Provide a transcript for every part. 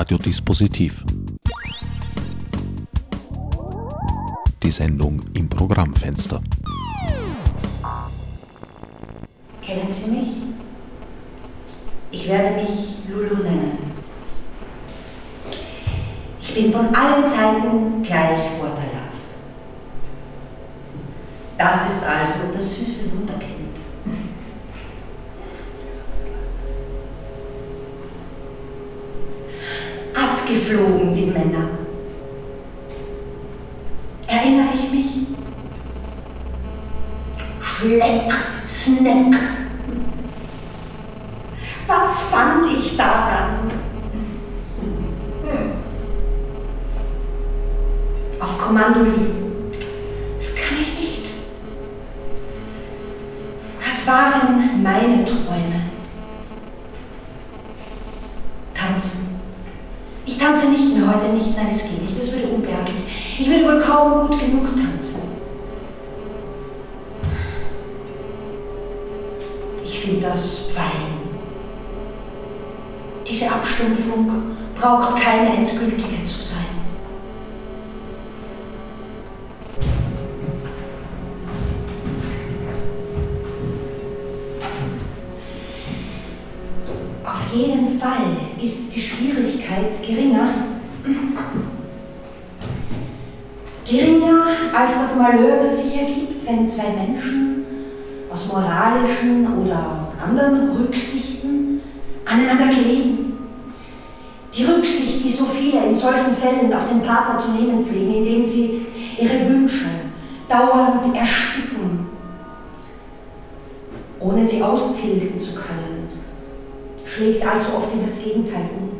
Radiodispositiv. Die Sendung im Programmfenster. Kennen Sie mich? Ich werde mich Lulu nennen. Ich bin von allen Seiten gleich vorteilhaft. Das ist also das süße Wunderkind. Abgeflogen die Männer. Erinnere ich mich? Schleck, Snack. Was fand ich daran? Auf Kommando liegen. Geringer. Als das Malheur, das sich ergibt, wenn zwei Menschen aus moralischen oder anderen Rücksichten aneinander kleben. Die Rücksicht, die so viele in solchen Fällen auf den Partner zu nehmen pflegen, indem sie ihre Wünsche dauernd ersticken, ohne sie austilgen zu können, schlägt allzu oft in das Gegenteil um.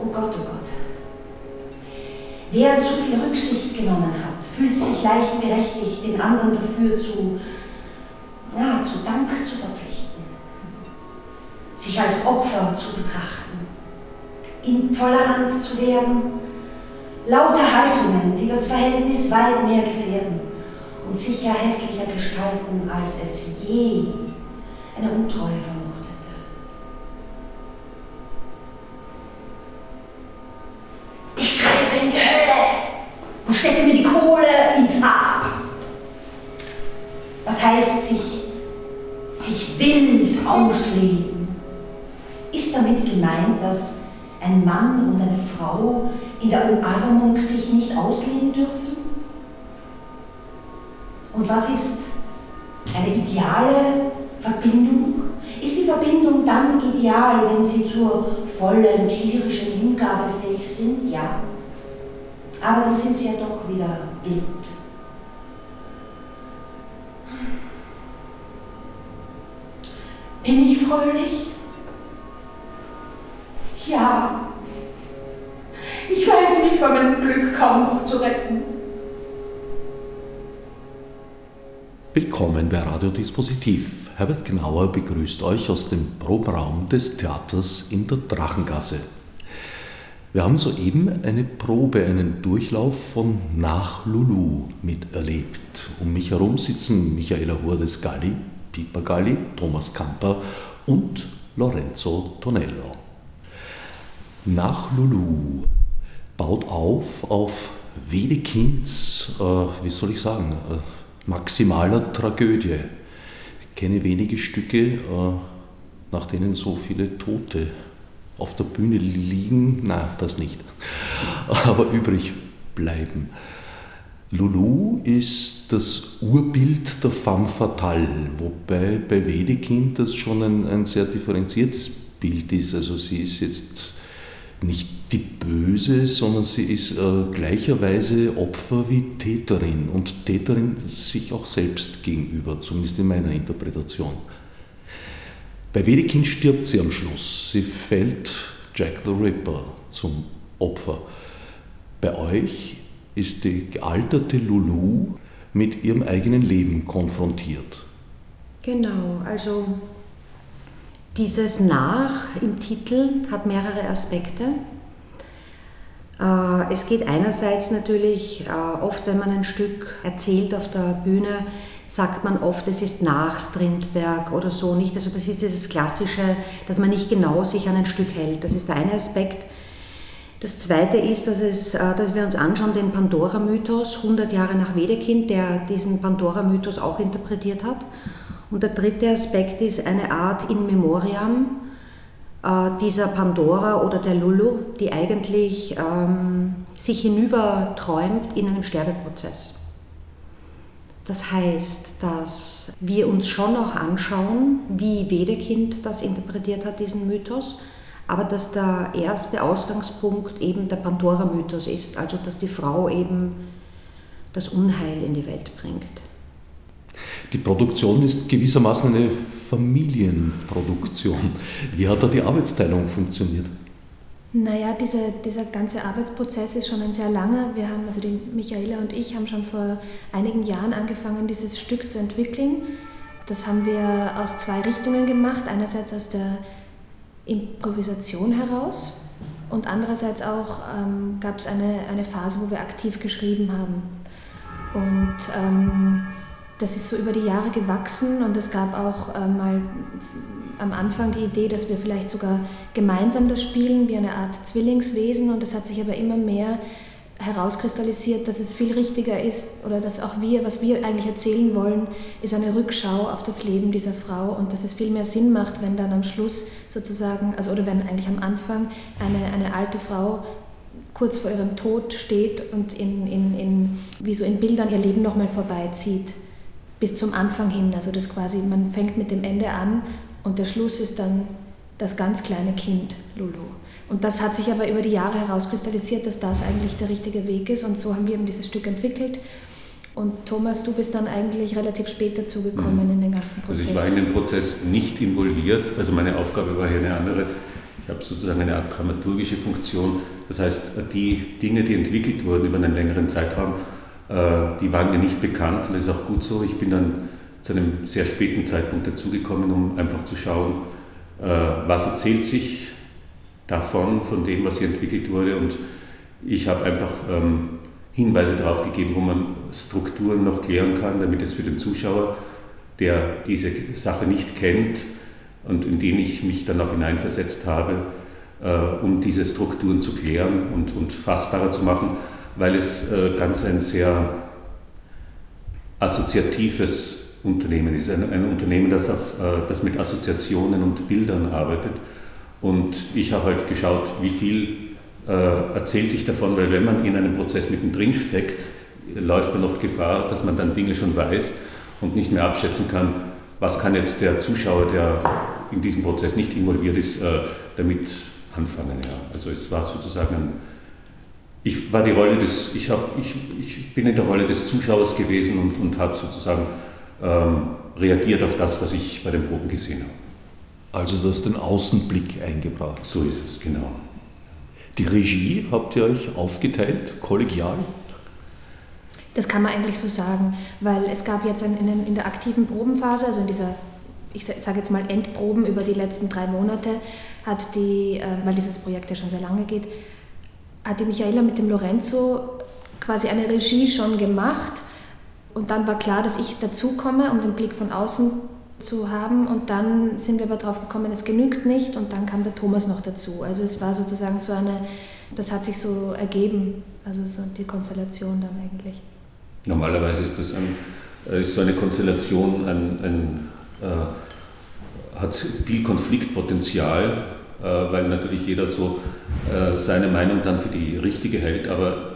Oh Gott, oh Gott. Wer zu viel Rücksicht genommen hat, fühlt sich leicht berechtigt, den anderen dafür zu, ja, zu Dank zu verpflichten, sich als Opfer zu betrachten, intolerant zu werden, lauter Haltungen, die das Verhältnis weit mehr gefährden und sicher hässlicher gestalten, als es je eine Untreue vermocht Hölle und stecke mir die Kohle ins Haar. Das heißt, sich, sich wild ausleben. Ist damit gemeint, dass ein Mann und eine Frau in der Umarmung sich nicht ausleben dürfen? Und was ist eine ideale Verbindung? Ist die Verbindung dann ideal, wenn sie zur vollen tierischen Hingabe fähig sind? Ja. Aber dann sind sie ja doch wieder wild. Bin ich fröhlich? Ja. Ich weiß mich von meinem Glück kaum noch zu retten. Willkommen bei Radiodispositiv. Herbert Gnauer begrüßt euch aus dem Proberaum des Theaters in der Drachengasse. Wir haben soeben eine Probe, einen Durchlauf von Nach Lulu miterlebt. Um mich herum sitzen Michaela Hurdes Galli, Piper Galli, Thomas Kamper und Lorenzo Tonello. Nach Lulu baut auf auf Wedekinds, äh, wie soll ich sagen, äh, maximaler Tragödie. Ich kenne wenige Stücke, äh, nach denen so viele Tote auf der Bühne liegen, na, das nicht, aber übrig bleiben. Lulu ist das Urbild der femme fatale, wobei bei Wedekind das schon ein, ein sehr differenziertes Bild ist. Also sie ist jetzt nicht die Böse, sondern sie ist äh, gleicherweise Opfer wie Täterin und Täterin sich auch selbst gegenüber, zumindest in meiner Interpretation. Bei Wedekind stirbt sie am Schluss. Sie fällt Jack the Ripper zum Opfer. Bei euch ist die gealterte Lulu mit ihrem eigenen Leben konfrontiert. Genau, also dieses Nach im Titel hat mehrere Aspekte. Äh, es geht einerseits natürlich, äh, oft wenn man ein Stück erzählt auf der Bühne, sagt man oft, es ist nach Strindberg oder so nicht. Also das ist dieses Klassische, dass man nicht genau sich an ein Stück hält. Das ist der eine Aspekt. Das zweite ist, dass, es, äh, dass wir uns anschauen den Pandora-Mythos, 100 Jahre nach Wedekind, der diesen Pandora-Mythos auch interpretiert hat. Und der dritte Aspekt ist eine Art In Memoriam dieser Pandora oder der Lulu, die eigentlich ähm, sich hinüberträumt in einem Sterbeprozess. Das heißt, dass wir uns schon auch anschauen, wie Wedekind das interpretiert hat, diesen Mythos, aber dass der erste Ausgangspunkt eben der Pandora-Mythos ist, also dass die Frau eben das Unheil in die Welt bringt. Die Produktion ist gewissermaßen eine Familienproduktion. Wie hat da die Arbeitsteilung funktioniert? Naja, diese, dieser ganze Arbeitsprozess ist schon ein sehr langer. Wir haben, also die Michaela und ich haben schon vor einigen Jahren angefangen, dieses Stück zu entwickeln. Das haben wir aus zwei Richtungen gemacht. Einerseits aus der Improvisation heraus und andererseits auch ähm, gab es eine, eine Phase, wo wir aktiv geschrieben haben. Und ähm, das ist so über die Jahre gewachsen und es gab auch äh, mal am Anfang die Idee, dass wir vielleicht sogar gemeinsam das spielen, wie eine Art Zwillingswesen. Und das hat sich aber immer mehr herauskristallisiert, dass es viel richtiger ist oder dass auch wir, was wir eigentlich erzählen wollen, ist eine Rückschau auf das Leben dieser Frau und dass es viel mehr Sinn macht, wenn dann am Schluss sozusagen, also oder wenn eigentlich am Anfang eine, eine alte Frau kurz vor ihrem Tod steht und in, in, in, wie so in Bildern ihr Leben nochmal vorbeizieht, bis zum Anfang hin. Also das quasi, man fängt mit dem Ende an und der Schluss ist dann das ganz kleine Kind, Lulu. Und das hat sich aber über die Jahre herauskristallisiert, dass das eigentlich der richtige Weg ist. Und so haben wir eben dieses Stück entwickelt. Und Thomas, du bist dann eigentlich relativ spät dazugekommen mhm. in den ganzen Prozess. Also ich war in den Prozess nicht involviert, also meine Aufgabe war hier eine andere. Ich habe sozusagen eine Art dramaturgische Funktion. Das heißt, die Dinge, die entwickelt wurden über einen längeren Zeitraum, die waren mir nicht bekannt und das ist auch gut so. Ich bin dann zu einem sehr späten Zeitpunkt dazugekommen, um einfach zu schauen, äh, was erzählt sich davon, von dem, was hier entwickelt wurde. Und ich habe einfach ähm, Hinweise darauf gegeben, wo man Strukturen noch klären kann, damit es für den Zuschauer, der diese Sache nicht kennt und in den ich mich dann auch hineinversetzt habe, äh, um diese Strukturen zu klären und, und fassbarer zu machen, weil es äh, ganz ein sehr assoziatives Unternehmen ist, ein, ein Unternehmen, das, auf, äh, das mit Assoziationen und Bildern arbeitet. Und ich habe halt geschaut, wie viel äh, erzählt sich davon, weil wenn man in einem Prozess mittendrin steckt, läuft man oft Gefahr, dass man dann Dinge schon weiß und nicht mehr abschätzen kann, was kann jetzt der Zuschauer, der in diesem Prozess nicht involviert ist, damit anfangen. Ja. Also es war sozusagen ein, ich war die Rolle des, ich, hab, ich, ich bin in der Rolle des Zuschauers gewesen und, und habe sozusagen ähm, reagiert auf das, was ich bei den Proben gesehen habe. Also du hast den Außenblick eingebracht. So ist es, genau. Die Regie habt ihr euch aufgeteilt, kollegial? Das kann man eigentlich so sagen, weil es gab jetzt in, in, in der aktiven Probenphase, also in dieser, ich sage jetzt mal Endproben über die letzten drei Monate, hat die, äh, weil dieses Projekt ja schon sehr lange geht, hat die Michaela mit dem Lorenzo quasi eine Regie schon gemacht und dann war klar, dass ich dazukomme, um den Blick von außen zu haben. Und dann sind wir aber drauf gekommen, es genügt nicht. Und dann kam der Thomas noch dazu. Also es war sozusagen so eine, das hat sich so ergeben, also so die Konstellation dann eigentlich. Normalerweise ist das ein, ist so eine Konstellation ein, ein äh, hat viel Konfliktpotenzial, äh, weil natürlich jeder so seine Meinung dann für die richtige hält, aber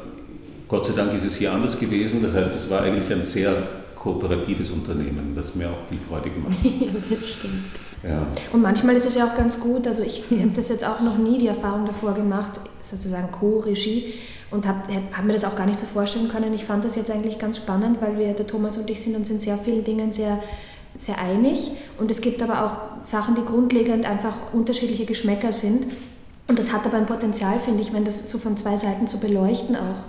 Gott sei Dank ist es hier anders gewesen. Das heißt, es war eigentlich ein sehr kooperatives Unternehmen, das mir auch viel Freude gemacht hat. das stimmt. Ja. Und manchmal ist es ja auch ganz gut, also ich habe das jetzt auch noch nie die Erfahrung davor gemacht, sozusagen Co-Regie und habe hab mir das auch gar nicht so vorstellen können. Ich fand das jetzt eigentlich ganz spannend, weil wir, der Thomas und ich sind uns in sehr vielen Dingen sehr, sehr einig und es gibt aber auch Sachen, die grundlegend einfach unterschiedliche Geschmäcker sind und das hat aber ein Potenzial, finde ich, wenn das so von zwei Seiten zu beleuchten auch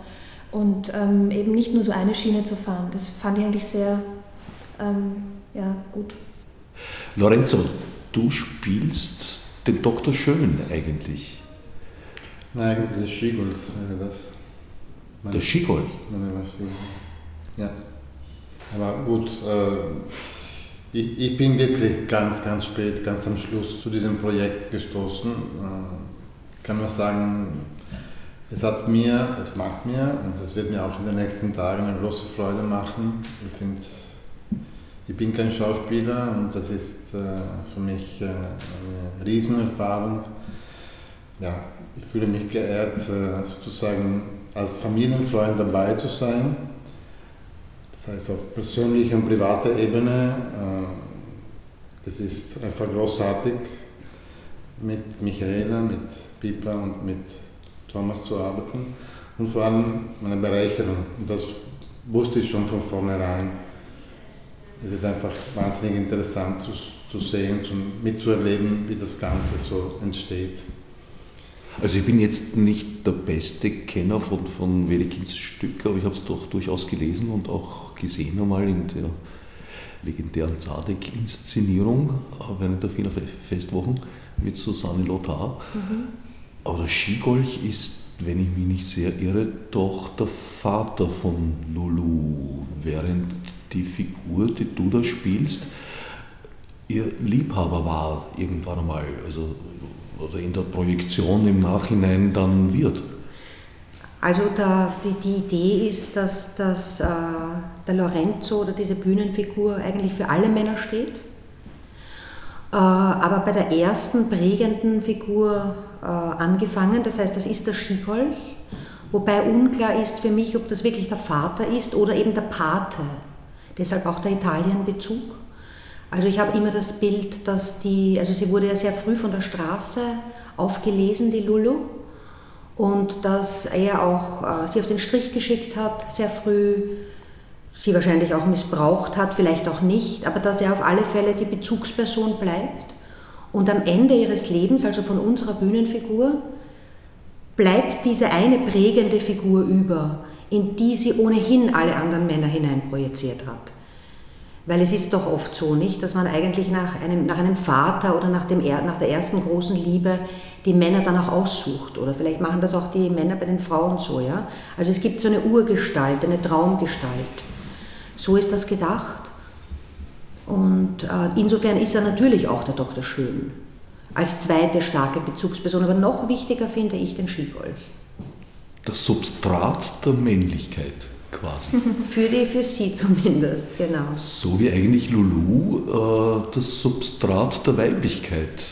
und ähm, eben nicht nur so eine Schiene zu fahren. Das fand ich eigentlich sehr ähm, ja, gut. Lorenzo, du spielst den Dr. Schön eigentlich. Nein, eigentlich des Schigols wäre das. Mein, der Schigol? Ja. Aber gut, äh, ich, ich, bin wirklich ganz, ganz spät, ganz am Schluss zu diesem Projekt gestoßen. Äh, kann man sagen, Es hat mir, es macht mir und es wird mir auch in den nächsten Tagen eine große Freude machen. Ich finde, ich bin kein Schauspieler und das ist äh, für mich äh, eine Riesenerfahrung. Ja, ich fühle mich geehrt, äh, sozusagen als Familienfreund dabei zu sein. Das heißt auf persönlicher und privater Ebene. Äh, es ist einfach großartig mit Michaela, mit Pipa und mit Thomas zu arbeiten und vor allem eine Bereicherung. Und das wusste ich schon von vornherein. Es ist einfach wahnsinnig interessant zu, zu sehen, zu, mitzuerleben, wie das Ganze so entsteht. Also ich bin jetzt nicht der beste Kenner von, von Wedekins Stück, aber ich habe es doch durchaus gelesen und auch gesehen einmal in der legendären Zadek-Inszenierung während der Wiener Festwochen mit Susanne Lothar. Mhm. Aber der Skigolch ist, wenn ich mich nicht sehr irre, doch der Vater von Lulu, während die Figur, die du da spielst, ihr Liebhaber war irgendwann einmal, also oder in der Projektion im Nachhinein dann wird. Also da, die, die Idee ist, dass, dass äh, der Lorenzo oder diese Bühnenfigur eigentlich für alle Männer steht. Äh, aber bei der ersten prägenden Figur äh, angefangen, das heißt, das ist der Skigolch, wobei unklar ist für mich, ob das wirklich der Vater ist oder eben der Pate, deshalb auch der Italienbezug. Also ich habe immer das Bild, dass die, also sie wurde ja sehr früh von der Straße aufgelesen, die Lulu, und dass er auch äh, sie auf den Strich geschickt hat, sehr früh, sie wahrscheinlich auch missbraucht hat, vielleicht auch nicht, aber dass er auf alle Fälle die Bezugsperson bleibt. Und am Ende ihres Lebens, also von unserer Bühnenfigur, bleibt diese eine prägende Figur über, in die sie ohnehin alle anderen Männer hineinprojiziert hat. Weil es ist doch oft so, nicht, dass man eigentlich nach einem, nach einem Vater oder nach, dem, nach der ersten großen Liebe die Männer dann auch aussucht. Oder vielleicht machen das auch die Männer bei den Frauen so. Ja? Also es gibt so eine Urgestalt, eine Traumgestalt. So ist das gedacht. Und äh, insofern ist er natürlich auch der Dr. Schön. Als zweite starke Bezugsperson. Aber noch wichtiger finde ich den Skigolch. Das Substrat der Männlichkeit quasi. für, die, für sie zumindest, genau. So wie eigentlich Lulu äh, das Substrat der Weiblichkeit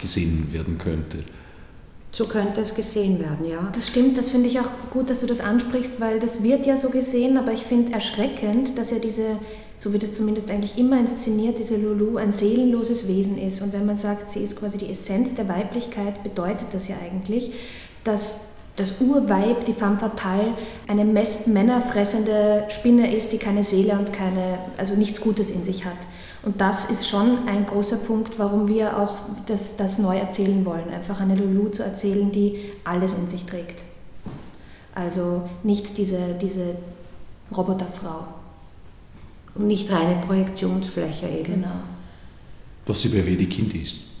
gesehen werden könnte. So könnte es gesehen werden, ja. Das stimmt, das finde ich auch gut, dass du das ansprichst, weil das wird ja so gesehen, aber ich finde erschreckend, dass ja diese, so wird es zumindest eigentlich immer inszeniert, diese Lulu ein seelenloses Wesen ist. Und wenn man sagt, sie ist quasi die Essenz der Weiblichkeit, bedeutet das ja eigentlich, dass das Urweib, die femme fatale, eine männerfressende Spinne ist, die keine Seele und keine, also nichts Gutes in sich hat. Und das ist schon ein großer Punkt, warum wir auch das, das neu erzählen wollen. Einfach eine Lulu zu erzählen, die alles in sich trägt. Also nicht diese, diese Roboterfrau. Und nicht reine Projektionsfläche eben. Genau. Was sie bei Wedekind ist.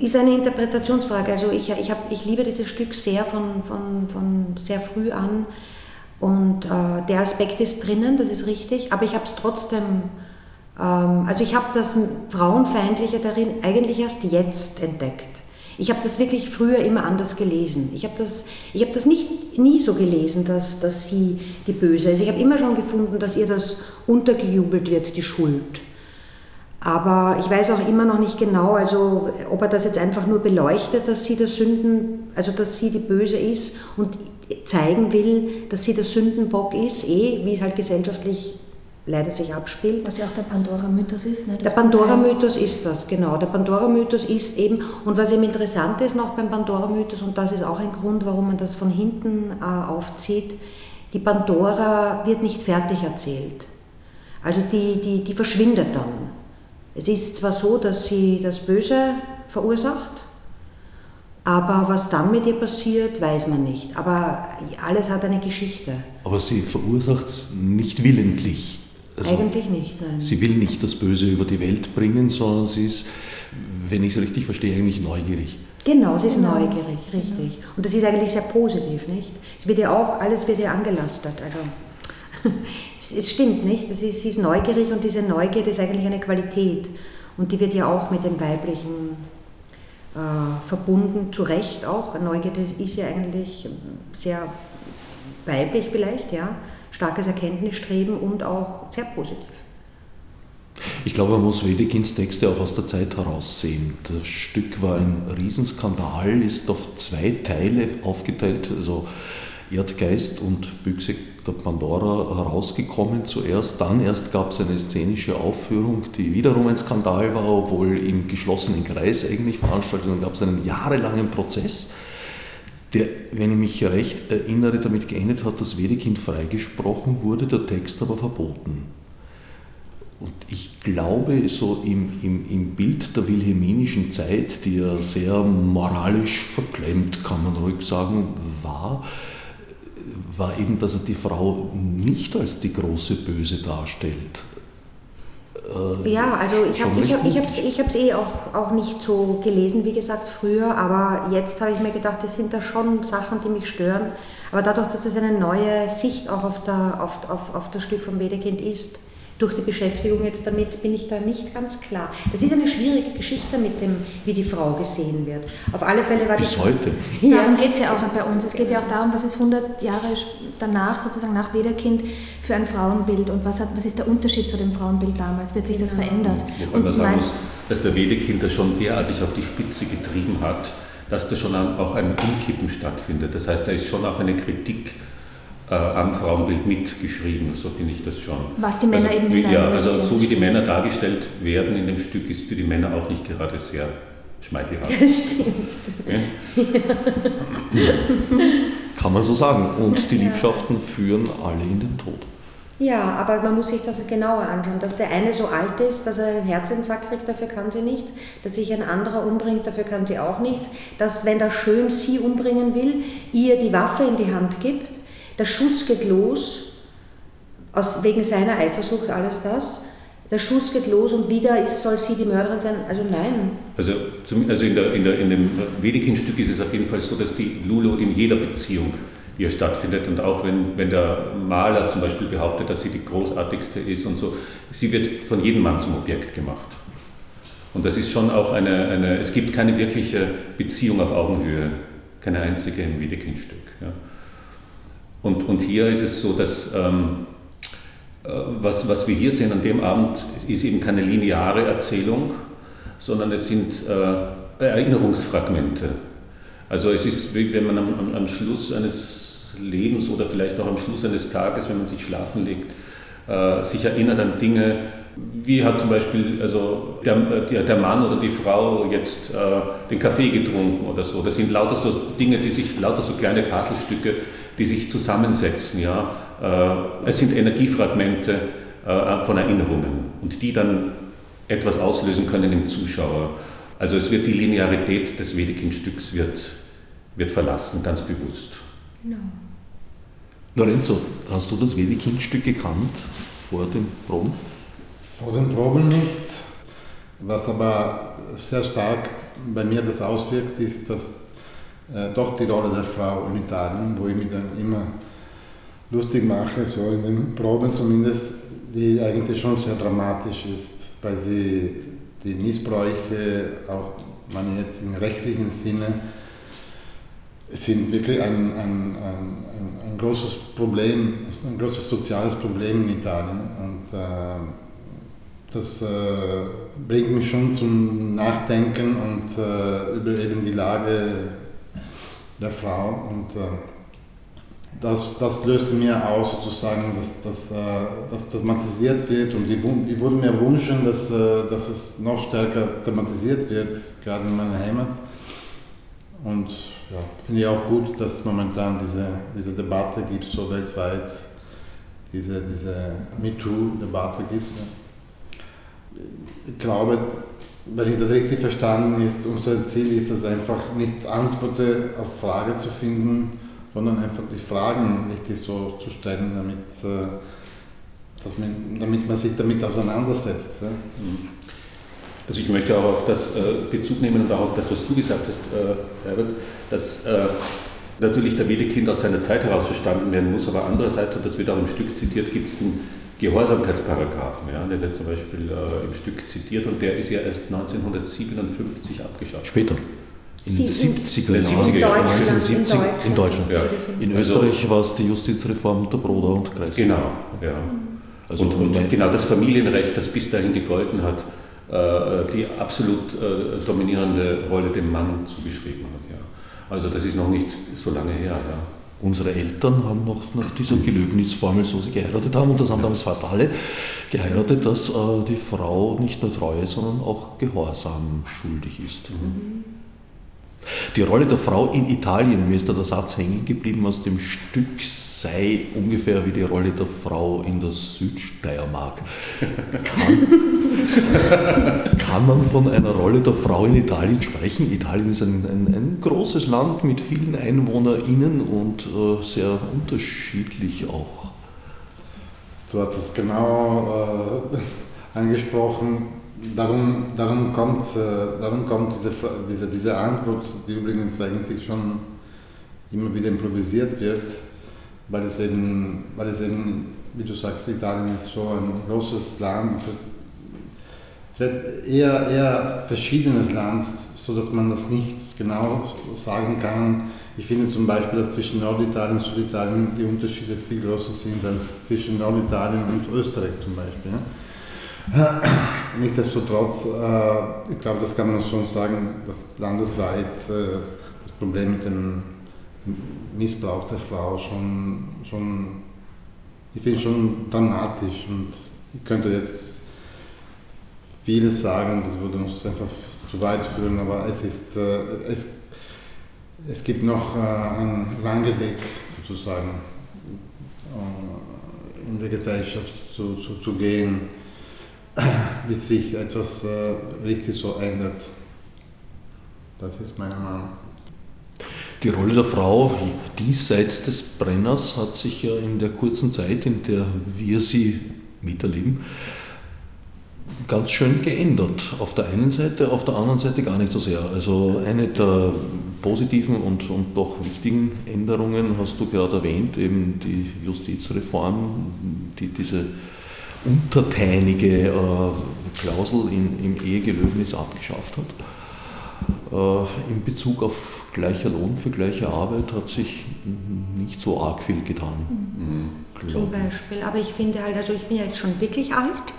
Ist eine Interpretationsfrage. Also ich, ich, hab, ich liebe dieses Stück sehr von, von, von sehr früh an. Und äh, der Aspekt ist drinnen, das ist richtig, aber ich habe es trotzdem, ähm, also ich habe das Frauenfeindliche darin eigentlich erst jetzt entdeckt. Ich habe das wirklich früher immer anders gelesen. Ich habe das, ich hab das nicht, nie so gelesen, dass, dass sie die Böse ist. Ich habe immer schon gefunden, dass ihr das untergejubelt wird, die Schuld. Aber ich weiß auch immer noch nicht genau, also ob er das jetzt einfach nur beleuchtet, dass sie der Sünden, also dass sie die Böse ist und zeigen will, dass sie der Sündenbock ist, eh, wie es halt gesellschaftlich leider sich abspielt. Was ja auch der Pandora-Mythos ist. Ne? Der Pandora-Mythos ist das, genau. Der Pandora-Mythos ist eben, und was eben interessant ist noch beim Pandora-Mythos, und das ist auch ein Grund, warum man das von hinten äh, aufzieht, die Pandora wird nicht fertig erzählt. Also die, die, die verschwindet dann. Es ist zwar so, dass sie das Böse verursacht, aber was dann mit ihr passiert, weiß man nicht. Aber alles hat eine Geschichte. Aber sie verursacht es nicht willentlich. Also Eigentlich nicht, nein. Sie will nicht das Böse über die Welt bringen, sondern sie ist, wenn ich es richtig verstehe, eigentlich neugierig. Genau, sie ist genau. neugierig, richtig. Und das ist eigentlich sehr positiv, nicht? Es wird ja auch, alles wird ja angelastet. Also es stimmt nicht, das ist, sie ist neugierig und diese Neugierde ist eigentlich eine Qualität und die wird ja auch mit dem Weiblichen äh, verbunden, zu Recht auch. Neugierde ist ja eigentlich sehr weiblich vielleicht, ja. Starkes Erkenntnisstreben und auch sehr positiv. Ich glaube, man muss Wedekins Texte auch aus der Zeit heraussehen. Das Stück war ein Riesenskandal, ist auf zwei Teile aufgeteilt, also Erdgeist und Büchse der Pandora herausgekommen zuerst. Dann erst gab es eine szenische Aufführung, die wiederum ein Skandal war, obwohl im geschlossenen Kreis eigentlich veranstaltet. Dann gab es einen jahrelangen Prozess, der, wenn ich mich recht erinnere, damit geendet hat, dass Wedekind freigesprochen wurde, der Text aber verboten. Und ich glaube, so im, im, im Bild der wilhelminischen Zeit, die ja sehr moralisch verklemmt, kann man ruhig sagen, war, war eben, dass er die Frau nicht als die große Böse darstellt. Äh, ja, also ich habe es ich ich ich eh auch, auch nicht so gelesen, wie gesagt, früher, aber jetzt habe ich mir gedacht, das sind da schon Sachen, die mich stören. Aber dadurch, dass es eine neue Sicht auch auf, der, auf, auf, auf das Stück vom Wedekind ist, durch die Beschäftigung jetzt damit bin ich da nicht ganz klar. Das ist eine schwierige Geschichte mit dem, wie die Frau gesehen wird. Auf alle Fälle war Bis heute. Ja. Darum geht es ja auch bei uns. Es geht ja auch darum, was ist 100 Jahre danach, sozusagen nach Wederkind, für ein Frauenbild und was, hat, was ist der Unterschied zu dem Frauenbild damals? Wird sich das genau. verändert? Wobei und man sagen muss, dass der Wedekind das schon derartig auf die Spitze getrieben hat, dass da schon auch ein Umkippen stattfindet. Das heißt, da ist schon auch eine Kritik äh, am Frauenbild mitgeschrieben, so finde ich das schon. Was die Männer also, eben wie, Ja, also so wie die Männer dargestellt werden in dem Stück, ist für die Männer auch nicht gerade sehr schmeichelhaft. Das stimmt. Ja? Kann man so sagen. Und die Liebschaften führen alle in den Tod. Ja, aber man muss sich das genauer anschauen, dass der eine so alt ist, dass er einen Herzinfarkt kriegt, dafür kann sie nichts, dass sich ein anderer umbringt, dafür kann sie auch nichts, dass wenn der schön sie umbringen will, ihr die Waffe in die Hand gibt, der Schuss geht los, aus, wegen seiner Eifersucht, alles das. Der Schuss geht los und wieder ist, soll sie die Mörderin sein. Also nein. Also, zum, also in, der, in, der, in dem Wedekind-Stück ist es auf jeden Fall so, dass die Lulu in jeder Beziehung, hier stattfindet, und auch wenn, wenn der Maler zum Beispiel behauptet, dass sie die großartigste ist und so, sie wird von jedem Mann zum Objekt gemacht. Und das ist schon auch eine, eine es gibt keine wirkliche Beziehung auf Augenhöhe, keine einzige im Wedekind-Stück. Ja. Und, und hier ist es so, dass ähm, äh, was, was wir hier sehen an dem Abend, ist eben keine lineare Erzählung, sondern es sind äh, Erinnerungsfragmente. Also es ist, wie wenn man am, am, Schluss eines Lebens oder vielleicht auch am Schluss eines Tages, wenn man sich schlafen legt, äh, sich erinnert an Dinge, wie hat zum Beispiel also der, der Mann oder die Frau jetzt äh, den Kaffee getrunken oder so. Das sind lauter so Dinge, die sich, lauter so kleine Puzzlestücke, die sich zusammensetzen. Ja? Äh, es sind Energiefragmente äh, von Erinnerungen und die dann etwas auslösen können im Zuschauer. Also es wird die Linearität des Wedekind-Stücks wird, wird verlassen, ganz bewusst. No. Lorenzo, hast du das Wedekind-Stück gekannt vor den Proben? Vor den Proben nicht. Was aber sehr stark bei mir das auswirkt, ist, dass äh, doch die Rolle der Frau in Italien, wo ich mich dann immer lustig mache, so in den Proben zumindest, die eigentlich schon sehr dramatisch ist, weil sie die Missbräuche, auch meine jetzt im rechtlichen Sinne, sind wirklich ein, ein, ein, ein, großes Problem, ein großes soziales Problem in Italien. Und äh, das äh, bringt mich schon zum Nachdenken und äh, über eben die Lage der Frau. Und äh, das, das löste mir aus, sozusagen, dass, dass, äh, dass das thematisiert wird. Und ich, ich würde mir wünschen, dass, äh, dass es noch stärker thematisiert wird, gerade in meiner Heimat. Und ja, finde ich auch gut, dass es momentan diese, diese Debatte gibt, so weltweit, diese, diese MeToo-Debatte gibt. Ne? Ich glaube, wenn ich das richtig verstanden ist, unser Ziel ist es einfach nicht Antworten auf Fragen zu finden, sondern einfach die Fragen richtig so zu stellen, damit, äh, dass man, damit man sich damit auseinandersetzt. Mhm. Also ich möchte auch auf das äh, Bezug nehmen und auch auf das, was du gesagt hast, äh, Herbert, dass natürlich der Wedekind aus seiner Zeit heraus verstanden werden muss, aber andererseits, und das wird auch im Stück zitiert, gibt es den Gehorsamkeitsparagraphen. Ja, der wird zum Beispiel äh, im Stück zitiert und der ist ja erst 1957 abgeschafft. Später. In den 70er Jahren, Jahren 1970 in Deutschland. Ja. In Österreich also, war es die Justizreform unter Broder und Kreis. Genau, ja. Also und, und genau das Familienrecht, das bis dahin gegolten hat, äh, die absolut äh, dominierende Rolle dem Mann zugeschrieben hat. Ja. Also das ist noch nicht so lange her. Ja. Unsere Eltern haben noch nach dieser Gelöbnisformel, so sie geheiratet haben, und das haben damals fast alle geheiratet, dass äh, die Frau nicht nur Treue, sondern auch Gehorsam schuldig ist. Mhm. Die Rolle der Frau in Italien, mir ist da der Satz hängen geblieben aus dem Stück, sei ungefähr wie die Rolle der Frau in der Südsteiermark. Kann, kann man von einer Rolle der Frau in Italien sprechen? Italien ist ein, ein, ein großes Land mit vielen EinwohnerInnen und äh, sehr unterschiedlich auch. Du hast es genau äh, angesprochen darum, darum kommt, äh, darum kommt diese, diese, diese Antwort, die übrigens eigentlich schon immer wieder improvisiert wird, weil es eben, weil es eben wie du sagst, Italien ist so ein großes Land, eher, eher verschiedenes Land, sodass man das nicht genau sagen kann. Ich finde zum Beispiel, dass zwischen Norditalien und Süditalien die Unterschiede viel größer sind als zwischen Norditalien und Österreich zum Beispiel. Nichtsdestotrotz, äh, ich glaube, das kann man schon sagen, dass landesweit äh, das Problem mit dem Missbrauch der Frau schon, schon ich finde schon dramatisch. Und ich könnte jetzt vieles sagen, das würde uns einfach zu weit führen, aber es ist, äh, es, es gibt noch einen langen Weg sozusagen in der Gesellschaft zu, zu, zu gehen bis sich etwas äh, richtig so ändert. Das ist meine Meinung. Die Rolle der Frau diesseits des Brenners hat sich ja in der kurzen Zeit, in der wir sie miterleben, ganz schön geändert. Auf der einen Seite, auf der anderen Seite gar nicht so sehr. Also eine der positiven und, und doch wichtigen Änderungen hast du gerade erwähnt, eben die Justizreform, die diese untertänige äh, Klausel in, im Ehegelöbnis abgeschafft hat. Äh, in Bezug auf gleicher Lohn für gleiche Arbeit hat sich nicht so arg viel getan. Mhm. Zum Beispiel. Aber ich finde halt, also ich bin ja jetzt schon wirklich alt.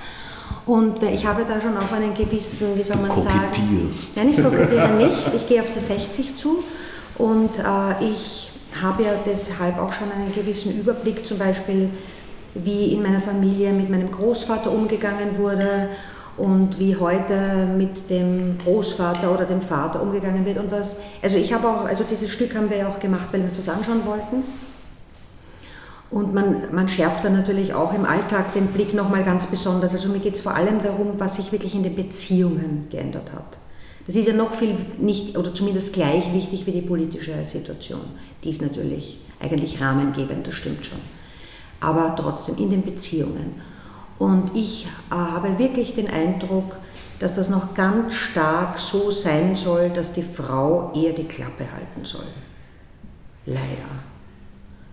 Und ich habe da schon auch einen gewissen, wie soll man sagen. Nein, ich kokettiere nicht. Ich gehe auf die 60 zu und äh, ich habe ja deshalb auch schon einen gewissen Überblick, zum Beispiel wie in meiner Familie mit meinem Großvater umgegangen wurde und wie heute mit dem Großvater oder dem Vater umgegangen wird und was. Also ich habe auch, also dieses Stück haben wir ja auch gemacht, weil wir uns das anschauen wollten. Und man, man schärft dann natürlich auch im Alltag den Blick nochmal ganz besonders. Also mir geht es vor allem darum, was sich wirklich in den Beziehungen geändert hat. Das ist ja noch viel nicht, oder zumindest gleich wichtig wie die politische Situation. Die ist natürlich eigentlich rahmengebend, das stimmt schon aber trotzdem in den Beziehungen. Und ich äh, habe wirklich den Eindruck, dass das noch ganz stark so sein soll, dass die Frau eher die Klappe halten soll. Leider.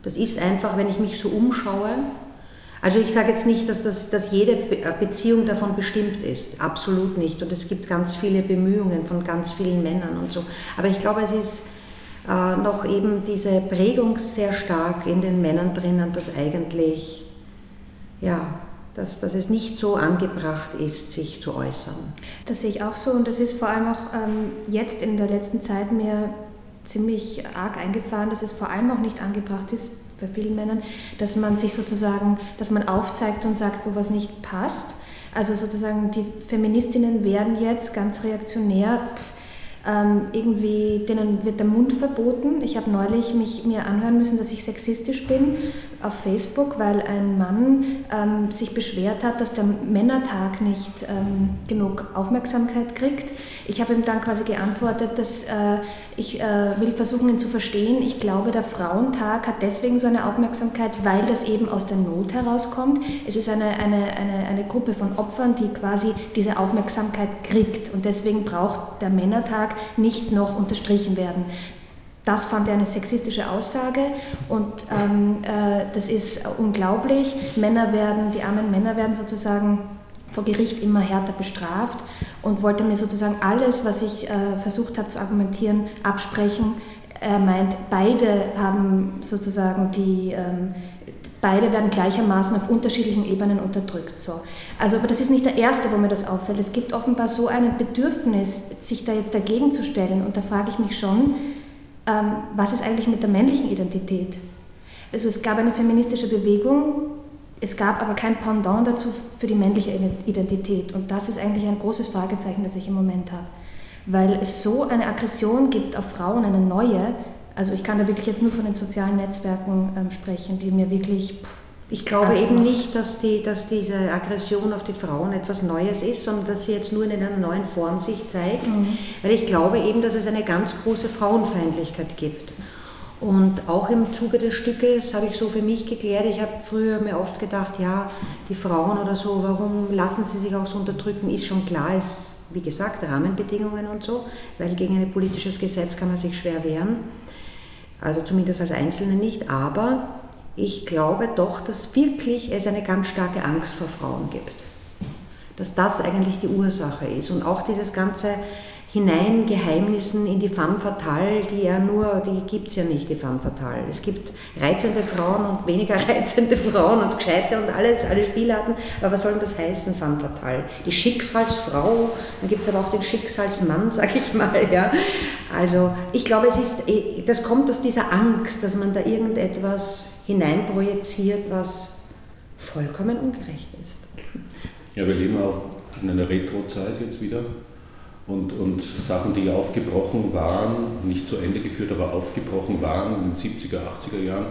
Das ist einfach, wenn ich mich so umschaue. Also ich sage jetzt nicht, dass, das, dass jede äh, Beziehung davon bestimmt ist. Absolut nicht. Und es gibt ganz viele Bemühungen von ganz vielen Männern und so. Aber ich glaube, es ist äh, noch eben diese Prägung sehr stark in den Männern drinnen, dass eigentlich, ja, dass, dass es nicht so angebracht ist, sich zu äußern. Das sehe ich auch so und das ist vor allem auch ähm, jetzt in der letzten Zeit mir ziemlich arg eingefahren, dass es vor allem auch nicht angebracht ist bei vielen Männern, dass man sich sozusagen, dass man aufzeigt und sagt, wo was nicht passt. Also sozusagen die Feministinnen werden jetzt ganz reaktionär. Pff, ähm, irgendwie, denen wird der Mund verboten. Ich habe neulich mich, mir anhören müssen, dass ich sexistisch bin auf Facebook, weil ein Mann ähm, sich beschwert hat, dass der Männertag nicht ähm, genug Aufmerksamkeit kriegt. Ich habe ihm dann quasi geantwortet, dass äh, ich äh, will versuchen, ihn zu verstehen. Ich glaube, der Frauentag hat deswegen so eine Aufmerksamkeit, weil das eben aus der Not herauskommt. Es ist eine, eine, eine, eine Gruppe von Opfern, die quasi diese Aufmerksamkeit kriegt. Und deswegen braucht der Männertag nicht noch unterstrichen werden. Das fand er eine sexistische Aussage und ähm, äh, das ist unglaublich. Männer werden, die armen Männer werden sozusagen vor Gericht immer härter bestraft und wollte mir sozusagen alles, was ich äh, versucht habe zu argumentieren, absprechen. Er meint, beide haben sozusagen die, ähm, beide werden gleichermaßen auf unterschiedlichen Ebenen unterdrückt. So. Also, aber das ist nicht der erste, wo mir das auffällt. Es gibt offenbar so ein Bedürfnis, sich da jetzt dagegen zu stellen. Und da frage ich mich schon, ähm, was ist eigentlich mit der männlichen Identität? Also es gab eine feministische Bewegung, es gab aber kein Pendant dazu für die männliche Identität. Und das ist eigentlich ein großes Fragezeichen, das ich im Moment habe. Weil es so eine Aggression gibt auf Frauen, eine neue. Also ich kann da wirklich jetzt nur von den sozialen Netzwerken ähm, sprechen, die mir wirklich... Pff, ich glaube eben nicht, dass, die, dass diese Aggression auf die Frauen etwas Neues ist, sondern dass sie jetzt nur in einer neuen Form sich zeigt. Mhm. Weil ich glaube eben, dass es eine ganz große Frauenfeindlichkeit gibt. Und auch im Zuge des Stückes habe ich so für mich geklärt, ich habe früher mir oft gedacht, ja, die Frauen oder so, warum lassen sie sich auch so unterdrücken, ist schon klar, ist wie gesagt Rahmenbedingungen und so, weil gegen ein politisches Gesetz kann man sich schwer wehren, also zumindest als Einzelne nicht, aber ich glaube doch, dass wirklich es eine ganz starke Angst vor Frauen gibt. Dass das eigentlich die Ursache ist und auch dieses ganze Hineingeheimnissen in die femme fatale, die ja nur, die gibt es ja nicht, die femme fatale. Es gibt reizende Frauen und weniger reizende Frauen und gescheite und alles, alle Spielarten. Aber was soll denn das heißen, femme fatale? Die Schicksalsfrau, dann gibt es aber auch den Schicksalsmann, sag ich mal. Ja. Also ich glaube, es ist, eh, das kommt aus dieser Angst, dass man da irgendetwas hineinprojiziert, was vollkommen ungerecht ist. Ja, wir leben auch in einer Retro-Zeit jetzt wieder und, und Sachen, die aufgebrochen waren, nicht zu Ende geführt, aber aufgebrochen waren in den 70er, 80er Jahren,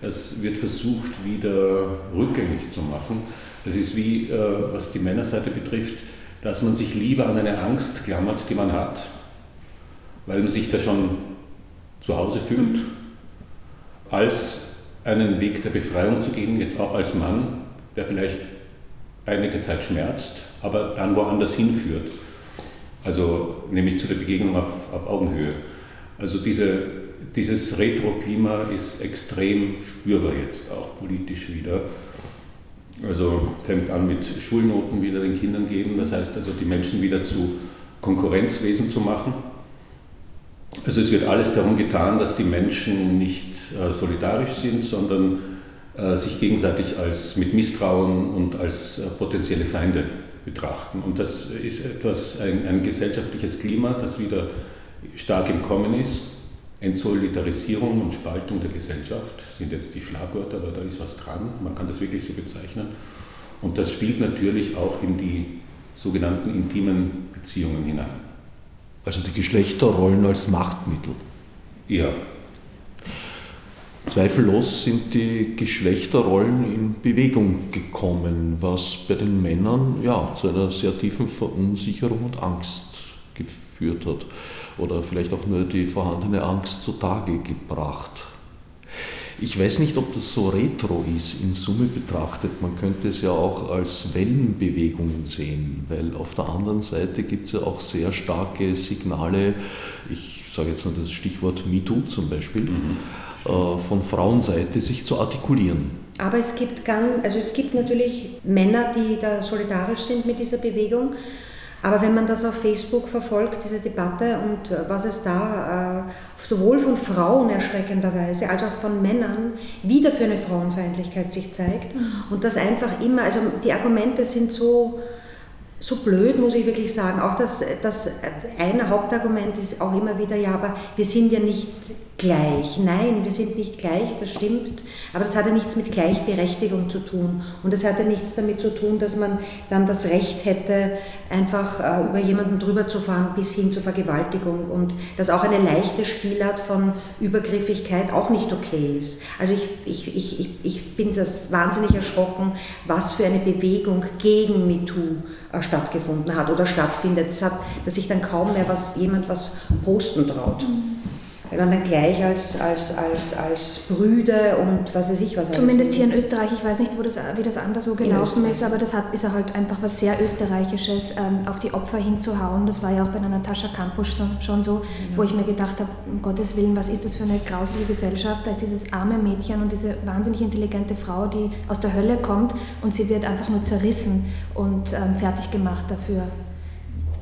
es wird versucht, wieder rückgängig zu machen. Es ist wie, äh, was die Männerseite betrifft, dass man sich lieber an eine Angst klammert, die man hat, weil man sich da schon zu Hause fühlt, als einen Weg der Befreiung zu gehen, jetzt auch als Mann, der vielleicht einige Zeit schmerzt, aber dann woanders hinführt. Also nämlich zu der Begegnung auf, auf Augenhöhe. Also diese, dieses Retro-Klima ist extrem spürbar jetzt, auch politisch wieder. Also fängt an mit Schulnoten wieder den Kindern geben, das heißt also die Menschen wieder zu Konkurrenzwesen zu machen. Also es wird alles darum getan, dass die Menschen nicht äh, solidarisch sind, sondern äh, sich gegenseitig als mit Misstrauen und als äh, potenzielle Feinde betrachten. Und das ist etwas, ein, ein gesellschaftliches Klima, das wieder stark im Kommen ist. Entsolidarisierung und Spaltung der Gesellschaft sind jetzt die Schlagwörter, aber da ist was dran, man kann das wirklich so bezeichnen. Und das spielt natürlich auch in die sogenannten intimen Beziehungen hinein. Also die Geschlechterrollen als Machtmittel. Ja, Zweifellos sind die Geschlechterrollen in Bewegung gekommen, was bei den Männern ja, zu einer sehr tiefen Verunsicherung und Angst geführt hat oder vielleicht auch nur die vorhandene Angst zutage gebracht. Ich weiß nicht, ob das so retro ist, in Summe betrachtet. Man könnte es ja auch als Wellenbewegungen sehen, weil auf der anderen Seite gibt es ja auch sehr starke Signale. Ich sage jetzt nur das Stichwort MeToo zum Beispiel. Mhm von Frauenseite sich zu artikulieren. Aber es gibt, ganz, also es gibt natürlich Männer, die da solidarisch sind mit dieser Bewegung. Aber wenn man das auf Facebook verfolgt, diese Debatte und äh, was es da äh, sowohl von Frauen erschreckenderweise als auch von Männern wieder für eine Frauenfeindlichkeit sich zeigt mhm. und das einfach immer, also die Argumente sind so, so blöd, muss ich wirklich sagen. Auch das, das eine Hauptargument ist auch immer wieder, ja, aber wir sind ja nicht gleich. Nein, wir sind nicht gleich, das stimmt, aber das hat ja nichts mit Gleichberechtigung zu tun. Und das hat ja nichts damit zu tun, dass man dann das Recht hätte, einfach äh, über jemanden drüber zu fahren bis hin zur Vergewaltigung und dass auch eine leichte Spielart von Übergriffigkeit auch nicht okay ist. Also ich, ich, ich, ich bin das wahnsinnig erschrocken, was für eine Bewegung gegen MeToo stattgefunden hat oder stattfindet. Das hat, dass sich dann kaum mehr was, jemand was posten traut. Mhm. Weil man dann gleich als, als, als, als Brüder und was weiß ich was. Zumindest hier in Österreich, ich weiß nicht, wo das, wie das anderswo gelaufen ist, aber das hat, ist halt einfach was sehr Österreichisches, ähm, auf die Opfer hinzuhauen. Das war ja auch bei der Natascha Kampusch so, schon so, mhm. wo ich mir gedacht habe, um Gottes Willen, was ist das für eine grausliche Gesellschaft? Da ist dieses arme Mädchen und diese wahnsinnig intelligente Frau, die aus der Hölle kommt und sie wird einfach nur zerrissen und ähm, fertig gemacht dafür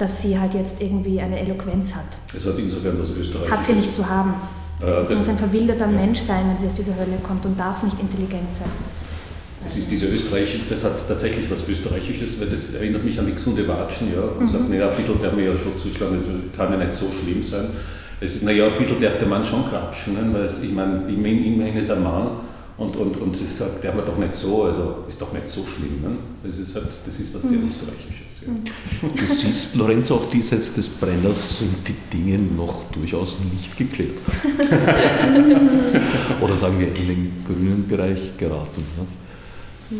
dass sie halt jetzt irgendwie eine Eloquenz hat. Es hat insofern was Österreichisches. Hat sie nicht zu haben. Äh, sie muss ein verwilderter ja. Mensch sein, wenn sie aus dieser Hölle kommt und darf nicht intelligent sein. Es ist diese österreichische, das hat tatsächlich was Österreichisches, weil das erinnert mich an die gesunde Watschen, ja. Man mhm. sagt, naja, ein bisschen darf man ja schon zuschlagen, das kann ja nicht so schlimm sein. Es ist, naja, ein bisschen darf der Mann schon krapschen, ne? weil es, ich meine, immerhin ist ein Mann und, und, und sie sagt, der war doch nicht so, also ist doch nicht so schlimm. Ne? Das, ist halt, das ist was sehr mhm. Österreichisches. Ja. Du siehst, Lorenzo, auch diesseits des Brenners sind die Dinge noch durchaus nicht geklärt. Oder sagen wir in den grünen Bereich geraten. Ja?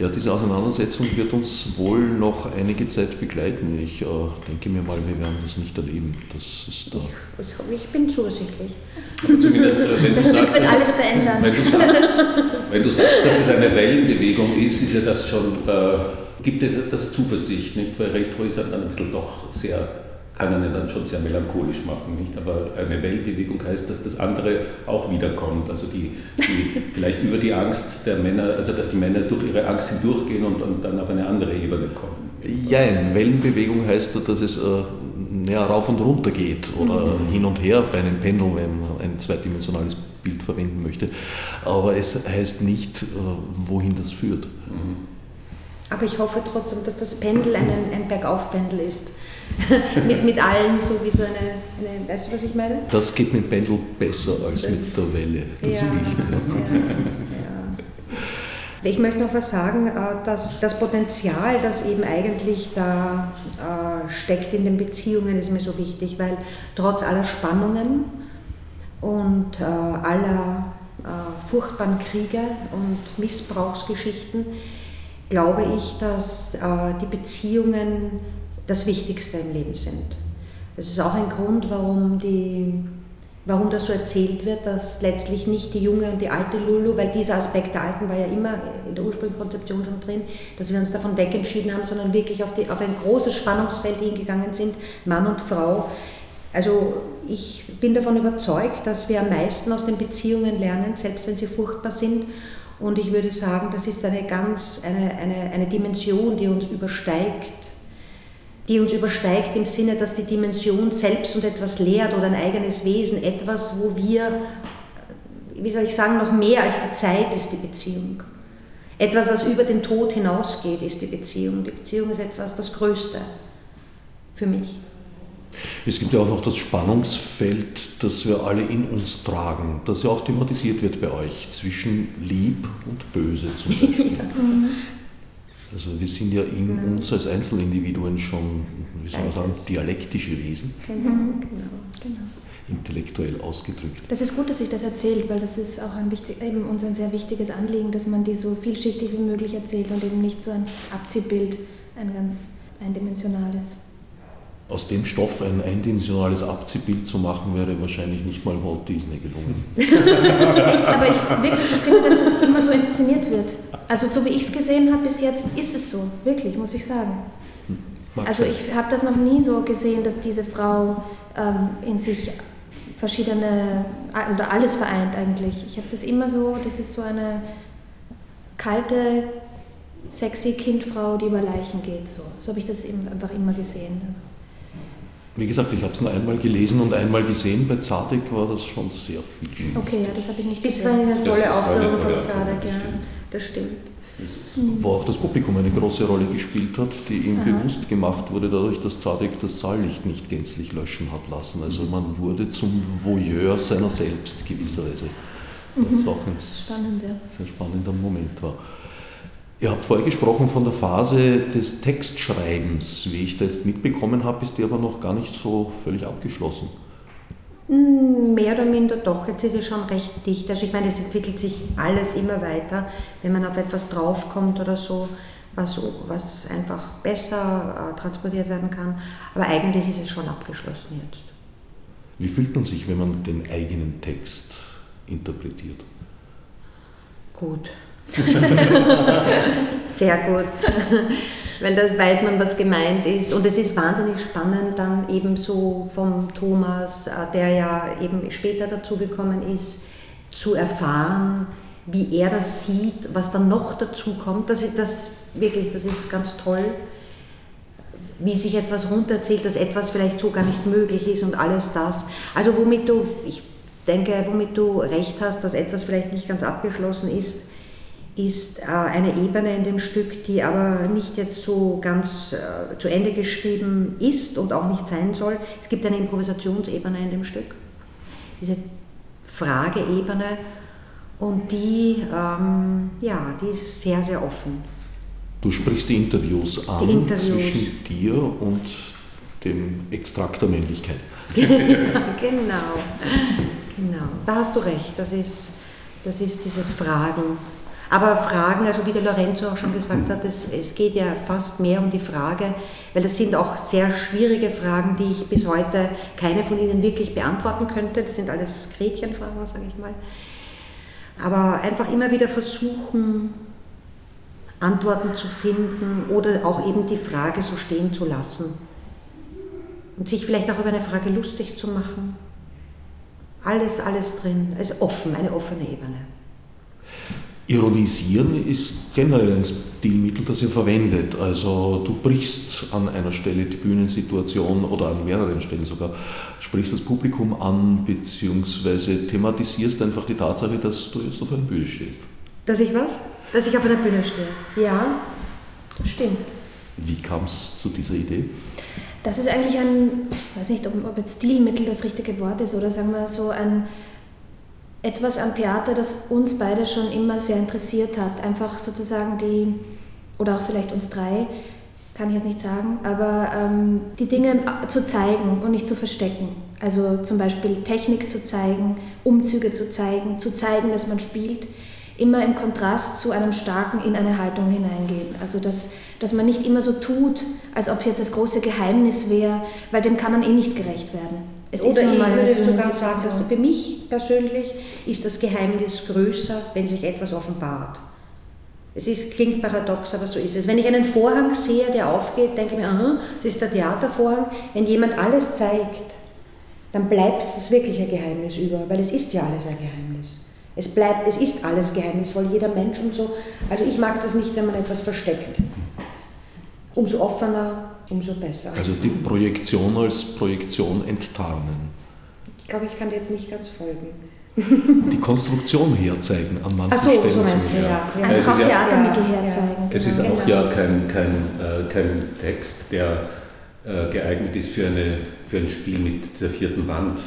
Ja, diese Auseinandersetzung wird uns wohl noch einige Zeit begleiten. Ich äh, denke mir mal, wir werden das nicht erleben. Das ist da ich, ich, bin zuversichtlich. zumindest, äh, wenn, du sagst, wird alles verändern. Wenn du, sagst, wenn du sagst, dass es eine Wellenbewegung ist, ist ja das schon, äh, gibt es das Zuversicht, nicht? Weil Retro ist ja dann ein bisschen doch sehr kann einen dann schon sehr melancholisch machen, nicht? Aber eine Wellenbewegung heißt, dass das andere auch wiederkommt. Also die, die vielleicht über die Angst der Männer, also dass die Männer durch ihre Angst hindurchgehen und, und dann auf eine andere Ebene kommen. Ja, eine Wellenbewegung heißt, dass es äh, ja, rauf und runter geht oder mhm. hin und her bei einem Pendel, wenn man ein zweidimensionales Bild verwenden möchte. Aber es heißt nicht, äh, wohin das führt. Mhm. Aber ich hoffe trotzdem, dass das Pendel ein, ein Bergaufpendel ist. mit, mit allen, so wie so eine, eine, weißt du, was ich meine? Das geht mit Pendel besser als das, mit der Welle, das ja, Bild. Ja. Ja, ich möchte noch was sagen, äh, dass das Potenzial, das eben eigentlich da äh, steckt in den Beziehungen, ist mir so wichtig, weil trotz aller Spannungen und äh, aller furchtbaren Kriege und Missbrauchsgeschichten, glaube ich, dass die Beziehungen das Wichtigste im Leben sind. Das ist auch ein Grund, warum, die, warum das so erzählt wird, dass letztlich nicht die junge und die alte Lulu, weil dieser Aspekt der Alten war ja immer in der ursprünglichen Konzeption schon drin, dass wir uns davon wegentschieden haben, sondern wirklich auf, die, auf ein großes Spannungsfeld hingegangen sind, Mann und Frau. Also ich bin davon überzeugt, dass wir am meisten aus den Beziehungen lernen, selbst wenn sie furchtbar sind. Und ich würde sagen, das ist eine ganz, eine, eine, eine Dimension, die uns übersteigt die uns übersteigt im Sinne, dass die Dimension selbst und etwas lehrt oder ein eigenes Wesen, etwas, wo wir, wie soll ich sagen, noch mehr als die Zeit ist die Beziehung. Etwas, was über den Tod hinausgeht, ist die Beziehung. Die Beziehung ist etwas, das Größte für mich. Es gibt ja auch noch das Spannungsfeld, das wir alle in uns tragen, das ja auch thematisiert wird bei euch, zwischen Lieb und Böse zum Beispiel. Mhm. Also wir sind ja in genau. uns als Einzelindividuen schon, wie soll man sagen, dialektische Wesen. Genau, genau, genau. Intellektuell ausgedrückt. Das ist gut, dass ich das erzählt, weil das ist auch ein wichtig, eben uns ein sehr wichtiges Anliegen, dass man die so vielschichtig wie möglich erzählt und eben nicht so ein Abziehbild, ein ganz eindimensionales aus dem Stoff ein eindimensionales Abziehbild zu machen, wäre wahrscheinlich nicht mal Walt Disney gelungen. Aber ich, wirklich, ich finde, dass das immer so inszeniert wird. Also so wie ich es gesehen habe bis jetzt, ist es so, wirklich, muss ich sagen. Mag also ich habe das noch nie so gesehen, dass diese Frau ähm, in sich verschiedene, also alles vereint eigentlich. Ich habe das immer so, das ist so eine kalte, sexy Kindfrau, die über Leichen geht. So, so habe ich das einfach immer gesehen. Also. Wie gesagt, ich habe es nur einmal gelesen und einmal gesehen. Bei Zadek war das schon sehr viel. Okay, ja, das habe ich nicht gesehen. Das war eine tolle Aufführung von Zadek, ja. Das stimmt. Wo auch das Publikum eine große Rolle gespielt hat, die ihm Aha. bewusst gemacht wurde, dadurch, dass Zadek das Saallicht nicht gänzlich löschen hat lassen. Also man wurde zum Voyeur seiner selbst gewisserweise. Was mhm. auch ein Spannend, ja. sehr spannender Moment war. Ihr habt vorher gesprochen von der Phase des Textschreibens. Wie ich da jetzt mitbekommen habe, ist die aber noch gar nicht so völlig abgeschlossen. Hm, mehr oder minder doch, jetzt ist es schon recht dicht. Also ich meine, es entwickelt sich alles immer weiter, wenn man auf etwas draufkommt oder so, was, was einfach besser äh, transportiert werden kann. Aber eigentlich ist es schon abgeschlossen jetzt. Wie fühlt man sich, wenn man den eigenen Text interpretiert? Gut. Sehr gut. Weil da weiß man, was gemeint ist. Und es ist wahnsinnig spannend, dann eben so vom Thomas, äh, der ja eben später dazugekommen ist, zu erfahren, wie er das sieht, was dann noch dazu kommt. Das, das, wirklich, das ist ganz toll, wie sich etwas runterzählt, dass etwas vielleicht so gar nicht möglich ist und alles das. Also womit du, ich denke, womit du recht hast, dass etwas vielleicht nicht ganz abgeschlossen ist, ist äh, eine Ebene in dem Stück, die aber nicht jetzt so ganz äh, zu Ende geschrieben ist und auch nicht sein soll. Es gibt eine Improvisationsebene in dem Stück, diese Frageebene und die, ähm, ja, die ist sehr, sehr offen. Du sprichst die Interviews an die Interviews. zwischen dir und dem Extrakt der Männlichkeit. genau, genau. Da hast du recht. Das ist, das ist dieses Fragen. Aber Fragen, also wie der Lorenzo auch schon gesagt hat, es, es geht ja fast mehr um die Frage, weil das sind auch sehr schwierige Fragen, die ich bis heute keine von Ihnen wirklich beantworten könnte. Das sind alles Gretchenfragen, sage ich mal. Aber einfach immer wieder versuchen, Antworten zu finden oder auch eben die Frage so stehen zu lassen. Und sich vielleicht auch über eine Frage lustig zu machen. Alles, alles drin. Also offen, eine offene Ebene. Ironisieren ist generell ein Stilmittel, das ihr verwendet. Also du brichst an einer Stelle die Bühnensituation oder an mehreren Stellen sogar, sprichst das Publikum an, beziehungsweise thematisierst einfach die Tatsache, dass du jetzt auf einer Bühne stehst. Dass ich was? Dass ich auf einer Bühne stehe. Ja, das stimmt. Wie kam es zu dieser Idee? Das ist eigentlich ein, ich weiß nicht, ob, ob jetzt Stilmittel das richtige Wort ist oder sagen wir so ein etwas am Theater, das uns beide schon immer sehr interessiert hat. Einfach sozusagen die, oder auch vielleicht uns drei, kann ich jetzt nicht sagen, aber ähm, die Dinge zu zeigen und nicht zu verstecken. Also zum Beispiel Technik zu zeigen, Umzüge zu zeigen, zu zeigen, dass man spielt immer im Kontrast zu einem starken in eine Haltung hineingehen. Also dass, dass man nicht immer so tut, als ob jetzt das große Geheimnis wäre, weil dem kann man eh nicht gerecht werden. Es Oder ist ich würde sogar sagen, dass für mich persönlich ist das Geheimnis größer, wenn sich etwas offenbart. Es ist, klingt paradox, aber so ist es. Wenn ich einen Vorhang sehe, der aufgeht, denke ich mir, aha, das ist der Theatervorhang. Wenn jemand alles zeigt, dann bleibt das wirklich ein Geheimnis über, weil es ist ja alles ein Geheimnis. Es bleibt, es ist alles geheimnisvoll, jeder Mensch und so. Also ich mag das nicht, wenn man etwas versteckt. Umso offener, umso besser. Also die Projektion als Projektion enttarnen. Ich glaube, ich kann dir jetzt nicht ganz folgen. Die Konstruktion herzeigen an manchen Ach so, Stellen. So meinst du, ja. ja. Einfach ja, Theatermittel ja, herzeigen. Es ist genau. auch ja kein, kein, äh, kein Text, der äh, geeignet ist für, eine, für ein Spiel mit der vierten Wand,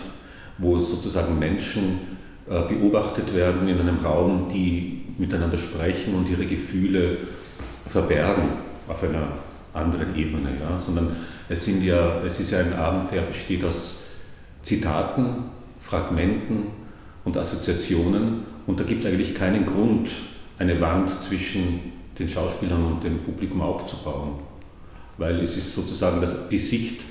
wo sozusagen Menschen beobachtet werden in einem Raum, die miteinander sprechen und ihre Gefühle verbergen auf einer anderen Ebene, ja, sondern es, sind ja, es ist ja ein Abend, der besteht aus Zitaten, Fragmenten und Assoziationen. Und da gibt es eigentlich keinen Grund, eine Wand zwischen den Schauspielern und dem Publikum aufzubauen, weil es ist sozusagen das, die Sicht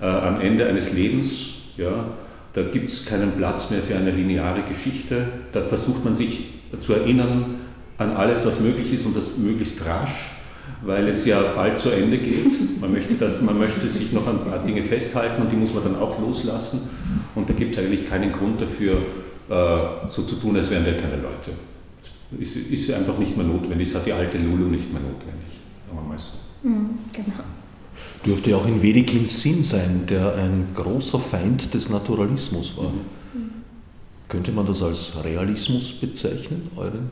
äh, am Ende eines Lebens, ja, da gibt es keinen Platz mehr für eine lineare Geschichte. Da versucht man sich zu erinnern an alles, was möglich ist und das möglichst rasch, weil es ja bald zu Ende geht. Man möchte, das, man möchte sich noch an ein paar Dinge festhalten und die muss man dann auch loslassen. Und da gibt es eigentlich keinen Grund dafür, äh, so zu tun, als wären wir keine Leute. Es ist einfach nicht mehr notwendig. Es hat die alte Lulu nicht mehr notwendig. Sagen mal so. Mhm, genau dürfte auch in Wedekins Sinn sein, der ein großer Feind des Naturalismus war. Mhm. Könnte man das als Realismus bezeichnen, euren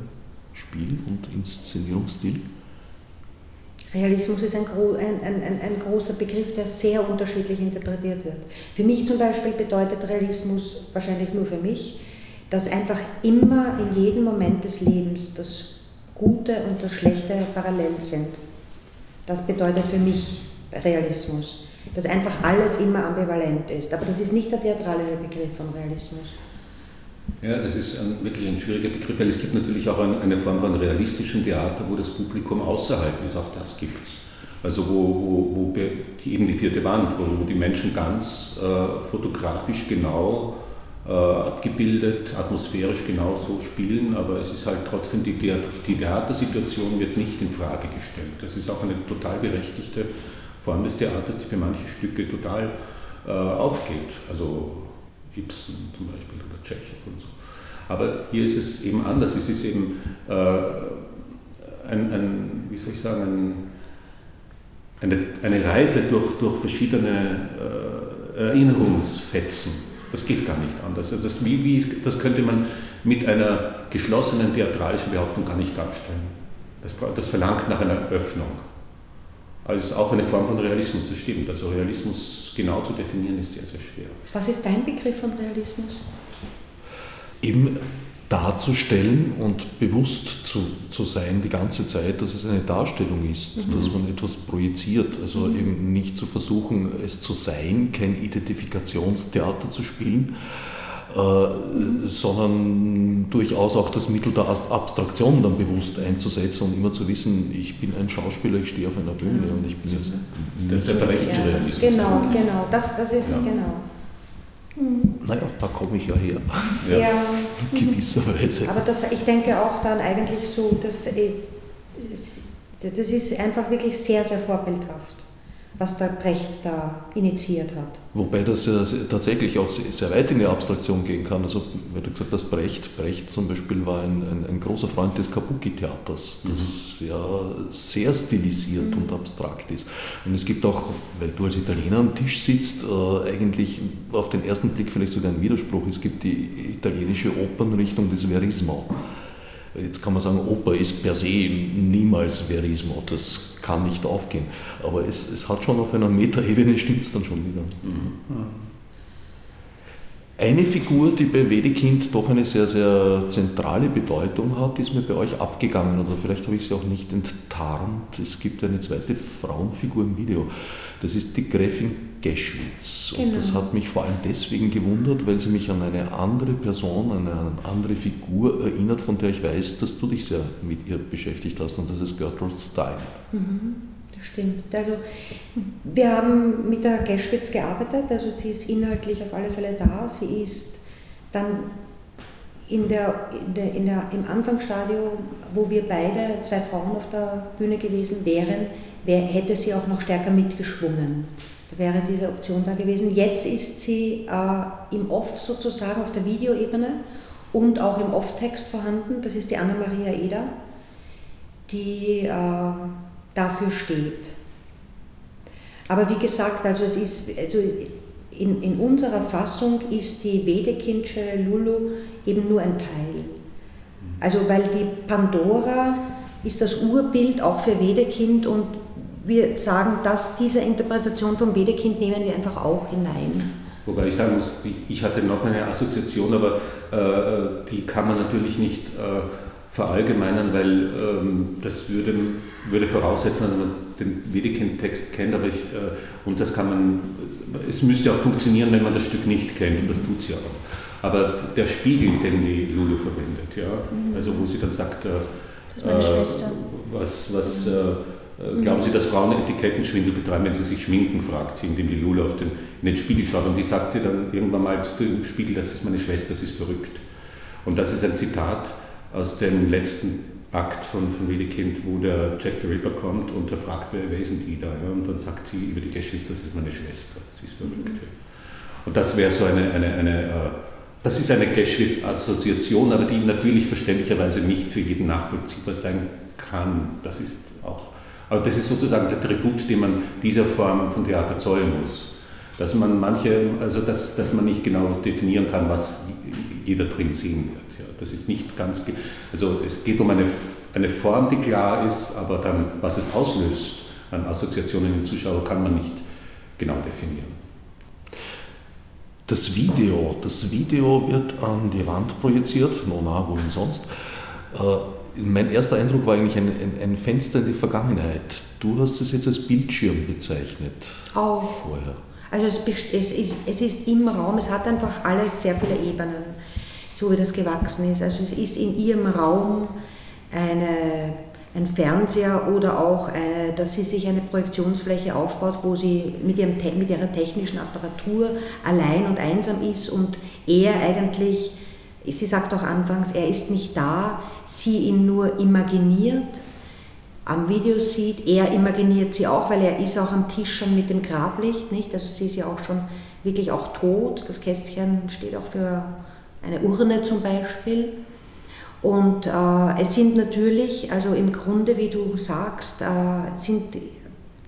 Spiel- und Inszenierungsstil? Realismus ist ein, ein, ein, ein, großer Begriff, der sehr unterschiedlich interpretiert wird. Für mich zum Beispiel bedeutet Realismus, wahrscheinlich nur für mich, dass einfach immer in jedem Moment des Lebens das Gute und das Schlechte parallel sind. Das bedeutet für mich Realismus. Dass einfach alles immer ambivalent ist. Aber das ist nicht der theatralische Begriff von Realismus. Ja, das ist ein, wirklich ein schwieriger Begriff, weil es gibt natürlich auch ein, eine Form von realistischem Theater, wo das Publikum außerhalb ist, auch das gibt es. Also wo, wo, wo die, eben die vierte Wand, wo die Menschen ganz äh, fotografisch genau äh, abgebildet, atmosphärisch genau so spielen, aber es ist halt trotzdem, die, die Theatersituation wird nicht in Frage gestellt. Das ist auch eine total berechtigte Form des Theaters, die für manche Stücke total äh, aufgeht. Also Ibsen zum Beispiel oder Tschechow und so. Aber hier ist es eben anders. Es ist eben äh, ein, ein, wie soll ich sagen, ein, eine, eine Reise durch, durch verschiedene äh, Erinnerungsfetzen. Das geht gar nicht anders. Also das, wie, wie, das könnte man mit einer geschlossenen theatralischen Behauptung gar nicht darstellen. Das, das verlangt nach einer Öffnung. Also auch eine Form von Realismus, das stimmt. Also Realismus genau zu definieren ist sehr, sehr schwer. Was ist dein Begriff von Realismus? Eben darzustellen und bewusst zu, zu sein die ganze Zeit, dass es eine Darstellung ist, mhm. dass man etwas projiziert. Also mhm. eben nicht zu versuchen, es zu sein, kein Identifikationstheater zu spielen, äh, sondern durchaus auch das Mittel der Abstraktion dann bewusst einzusetzen und immer zu wissen, ich bin ein Schauspieler, ich stehe auf einer Bühne und ich bin jetzt nicht der, der berechtigte Realismus. Genau, genau, das, das ist ja. genau. Naja, da komme ich ja her. Ja. ja. In gewisser Weise. Aber das, ich denke auch dann eigentlich so, dass, äh, das ist einfach wirklich sehr, sehr vorbildhaft was der Brecht da initiiert hat. Wobei das ja tatsächlich auch sehr weit in die Abstraktion gehen kann. Also, weil du gesagt hast, Brecht, Brecht zum Beispiel war ein, ein, ein großer Freund des Kabuki-Theaters, das mhm. ja sehr stilisiert mhm. und abstrakt ist. Und es gibt auch, weil du als Italiener am Tisch sitzt, äh, eigentlich auf den ersten Blick vielleicht sogar ein Widerspruch. Es gibt die italienische Opernrichtung des Verismo. Jetzt kann man sagen, Oper ist per se niemals Verismo, das kann nicht aufgehen. Aber es, es hat schon auf einer Metaebene stimmt es dann schon wieder. Mhm. Eine Figur, die bei Wedekind doch eine sehr, sehr zentrale Bedeutung hat, ist mir bei euch abgegangen oder vielleicht habe ich sie auch nicht enttarnt. Es gibt eine zweite Frauenfigur im Video. Das ist die Gräfin Geschwitz. Genau. Und das hat mich vor allem deswegen gewundert, weil sie mich an eine andere Person, an eine andere Figur erinnert, von der ich weiß, dass du dich sehr mit ihr beschäftigt hast. Und das ist Gertrude Stein. Mhm. Das stimmt. Also, wir haben mit der Geschwitz gearbeitet, also sie ist inhaltlich auf alle Fälle da. Sie ist dann in der, in der, in der, im Anfangsstadium, wo wir beide, zwei Frauen auf der Bühne gewesen wären, wär, hätte sie auch noch stärker mitgeschwungen. Da wäre diese Option da gewesen. Jetzt ist sie äh, im Off sozusagen auf der Videoebene und auch im Off-Text vorhanden. Das ist die Anna-Maria Eder, die äh, dafür steht. Aber wie gesagt, also es ist, also in, in unserer Fassung ist die Wedekindsche Lulu eben nur ein Teil. Also weil die Pandora ist das Urbild auch für Wedekind und wir sagen, dass diese Interpretation vom Wedekind nehmen wir einfach auch hinein. Wobei ich sagen muss, ich hatte noch eine Assoziation, aber äh, die kann man natürlich nicht äh, verallgemeinern, weil ähm, das würde, würde voraussetzen, dass man den Wedekind-Text kennt, aber ich, äh, und das kann man, es müsste auch funktionieren, wenn man das Stück nicht kennt, und das tut sie auch. Aber der Spiegel, den die Lulu verwendet, ja, mhm. also wo sie dann sagt, äh, das ist meine Schwester. was, was äh, äh, glauben Sie, dass Frauen Etikettenschwindel betreiben, wenn sie sich schminken, fragt sie, indem die Lula auf den, in den Spiegel schaut. Und die sagt sie dann irgendwann mal zu dem Spiegel, das ist meine Schwester, das ist verrückt. Und das ist ein Zitat aus dem letzten Akt von, von Wedekind, wo der Jack the Ripper kommt und er fragt, wer, wer sind die da? Ja? Und dann sagt sie über die Geschwitz, das ist meine Schwester, sie ist verrückt. Mhm. Und das wäre so eine, eine, eine äh, das ist eine Geschwiz-Assoziation, aber die natürlich verständlicherweise nicht für jeden nachvollziehbar sein kann. Das ist auch aber das ist sozusagen der Tribut, den man dieser Form von Theater zollen muss. Dass man manche, also dass, dass man nicht genau definieren kann, was jeder drin sehen wird. Ja, das ist nicht ganz, also es geht um eine, eine Form, die klar ist, aber dann, was es auslöst an Assoziationen im Zuschauer, kann man nicht genau definieren. Das Video, das Video wird an die Wand projiziert, nona, wohin sonst. Äh, mein erster Eindruck war eigentlich ein, ein, ein, Fenster in die Vergangenheit. Du hast es jetzt als Bildschirm bezeichnet. Auch. Vorher. Also es, es, ist, es ist im Raum, es hat einfach alles sehr viele Ebenen, so wie das gewachsen ist. Also es ist in ihrem Raum eine, ein Fernseher oder auch, eine, dass sie sich eine Projektionsfläche aufbaut, wo sie mit, ihrem, mit ihrer technischen Apparatur allein und einsam ist und er eigentlich, sie sagt auch anfangs, er ist nicht da, sie ihn nur imaginiert, am Video sieht, er imaginiert sie auch, weil er ist auch am Tisch schon mit dem Grablicht, nicht? also sie ist ja auch schon wirklich auch tot, das Kästchen steht auch für eine Urne zum Beispiel. Und äh, es sind natürlich, also im Grunde, wie du sagst, äh, sind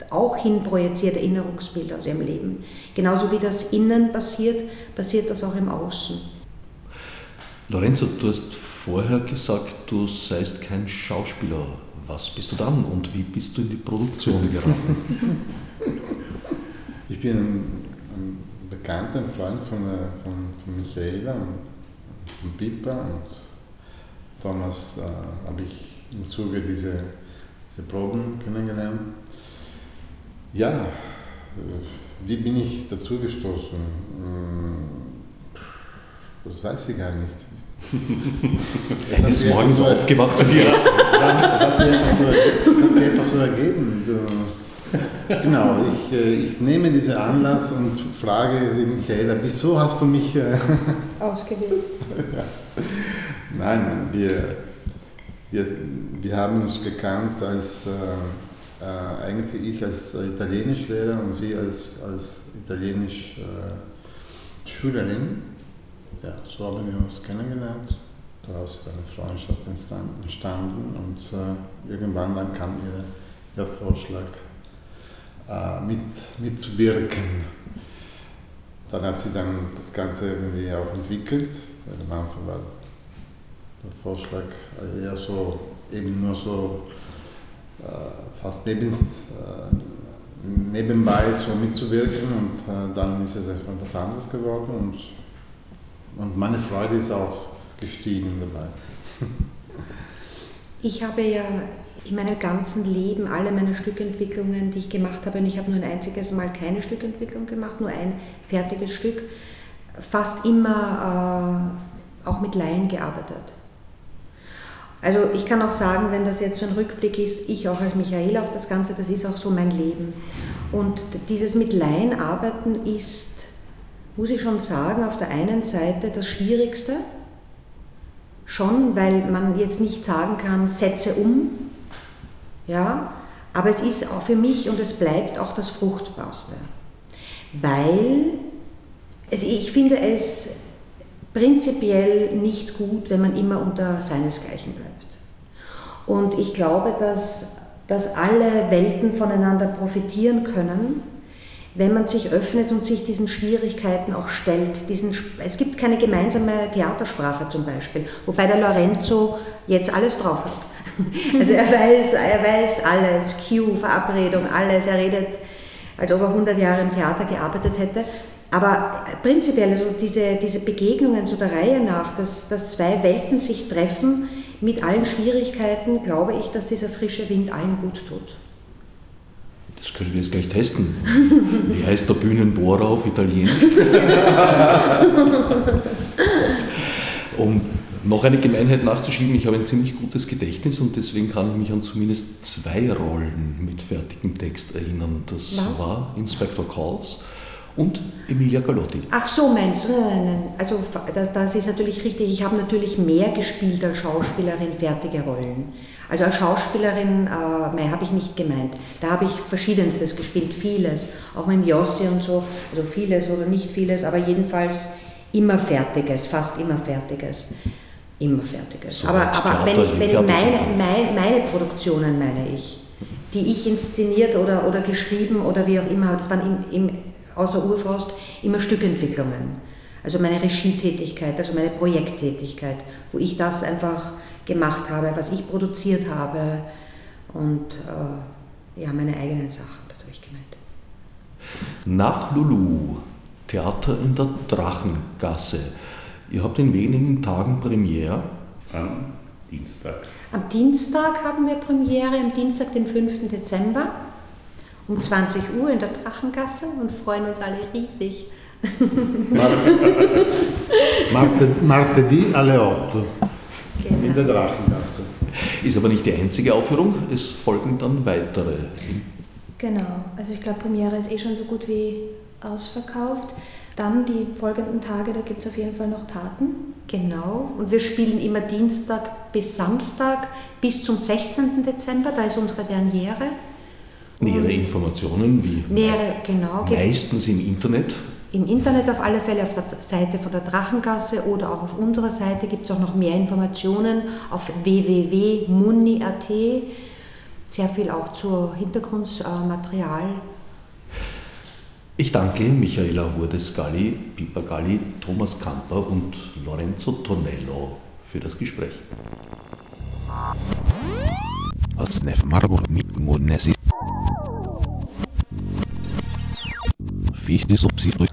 auch hinprojizierte Erinnerungsbilder aus ihrem Leben. Genauso wie das Innen passiert, passiert das auch im Außen. Lorenzo, du hast vorher gesagt, du seist kein Schauspieler. Was bist du dann und wie bist du in die Produktion geraten? ich bin ein, bekannter Freund von, äh, von, von Michaela und von Pippa und Damals äh, habe ich im Zuge dieser diese Proben kennengelernt. Ja, äh, wie bin ich dazu gestoßen? Hm, das weiß ich gar nicht. Eines Morgens so aufgewacht und ja. Das hat sich einfach so, hat sich einfach so ergeben. Genau, ich, äh, ich nehme diesen Anlass und frage Michaela, wieso hast du mich äh, ausgewählt? ja. Nein, wir, wir, wir haben uns gekannt als, äh, äh, eigentlich ich als Italienischlehrer und sie als, als Italienisch-Schülerin. Äh, ja, so haben wir uns kennengelernt. Daraus ist eine Freundschaft entstanden und äh, irgendwann dann kam ihr, ihr Vorschlag, äh, mit, mitzuwirken. Dann hat sie dann das Ganze irgendwie auch entwickelt. Am Anfang war der Vorschlag eher so, eben nur so äh, fast nebens, äh, nebenbei so mitzuwirken und äh, dann ist es einfach was anderes geworden und, und meine Freude ist auch gestiegen dabei. Ich habe ja in meinem ganzen Leben alle meine Stückentwicklungen, die ich gemacht habe, und ich habe nur ein einziges Mal keine Stückentwicklung gemacht, nur ein fertiges Stück, fast immer äh, auch mit Laien gearbeitet. Also ich kann auch sagen, wenn das jetzt so ein Rückblick ist, ich auch als Michael auf das Ganze, das ist auch so mein Leben. Und dieses mit Laien arbeiten ist, muss ich schon sagen, auf der einen Seite das Schwierigste, schon, weil man jetzt nicht sagen kann, setze um, ja, aber es ist auch für mich und es bleibt auch das Fruchtbarste, weil es, ich finde es prinzipiell nicht gut, wenn man immer unter seinesgleichen bleibt. Und ich glaube, dass, dass alle Welten voneinander profitieren können, wenn man sich öffnet und sich diesen Schwierigkeiten auch stellt. Diesen, es gibt keine gemeinsame Theatersprache zum Beispiel, wobei der Lorenzo jetzt alles drauf hat. Also er weiß, er weiß alles, Cue, Verabredung, alles. Er redet, als ob er 100 Jahre im Theater gearbeitet hätte. Aber prinzipiell, also diese, diese Begegnungen so der Reihe nach, dass, dass zwei Welten sich treffen, mit allen Schwierigkeiten, glaube ich, dass dieser frische Wind allen gut tut. Das können wir jetzt gleich testen. Wie heißt der Bühnenbohrer auf Italienisch? um noch eine Gemeinheit nachzuschieben, ich habe ein ziemlich gutes Gedächtnis und deswegen kann ich mich an zumindest zwei Rollen mit fertigem Text erinnern. Das Was? war Inspector Calls und Emilia Galotti. Ach so, meinst du? Nein, nein, nein. Also das, das ist natürlich richtig. Ich habe natürlich mehr gespielt als Schauspielerin fertige Rollen. Also als Schauspielerin, äh, habe ich nicht gemeint. Da habe ich verschiedenstes gespielt, vieles. Auch mit Jossi und so, also vieles oder nicht vieles, aber jedenfalls immer Fertiges, fast immer Fertiges. Immer Fertiges. So aber aber wenn ich, wenn ich meine, meine, meine Produktionen meine ich, die ich inszeniert oder, oder geschrieben oder wie auch immer, das waren im, im außer Urfrost immer Stückentwicklungen. Also meine Regietätigkeit, also meine Projekttätigkeit, wo ich das einfach gemacht habe, was ich produziert habe und äh, ja, meine eigenen Sachen, das habe ich gemeint. Nach Lulu, Theater in der Drachengasse. Ihr habt in wenigen Tagen Premiere. Am Dienstag. Am Dienstag haben wir Premiere, am Dienstag, den 5. Dezember um 20 Uhr in der Drachengasse und freuen uns alle riesig. Martedì alle 8 genau. in der Drachengasse. Ist aber nicht die einzige Aufführung, es folgen dann weitere. Genau, also ich glaube, Premiere ist eh schon so gut wie ausverkauft. Dann die folgenden Tage, da gibt es auf jeden Fall noch Karten. Genau, und wir spielen immer Dienstag bis Samstag bis zum 16. Dezember, da ist unsere Derniere. Nähere Informationen wie Nähere, genau. meistens im Internet. Im Internet auf alle Fälle, auf der Seite von der Drachengasse oder auch auf unserer Seite gibt es auch noch mehr Informationen auf www.muni.at. Sehr viel auch zu Hintergrundmaterial. Ich danke Michaela Hurdes-Galli, Pipa Galli, Thomas Kamper und Lorenzo Tonello für das Gespräch. Als Marburg mit fiz de subsídio do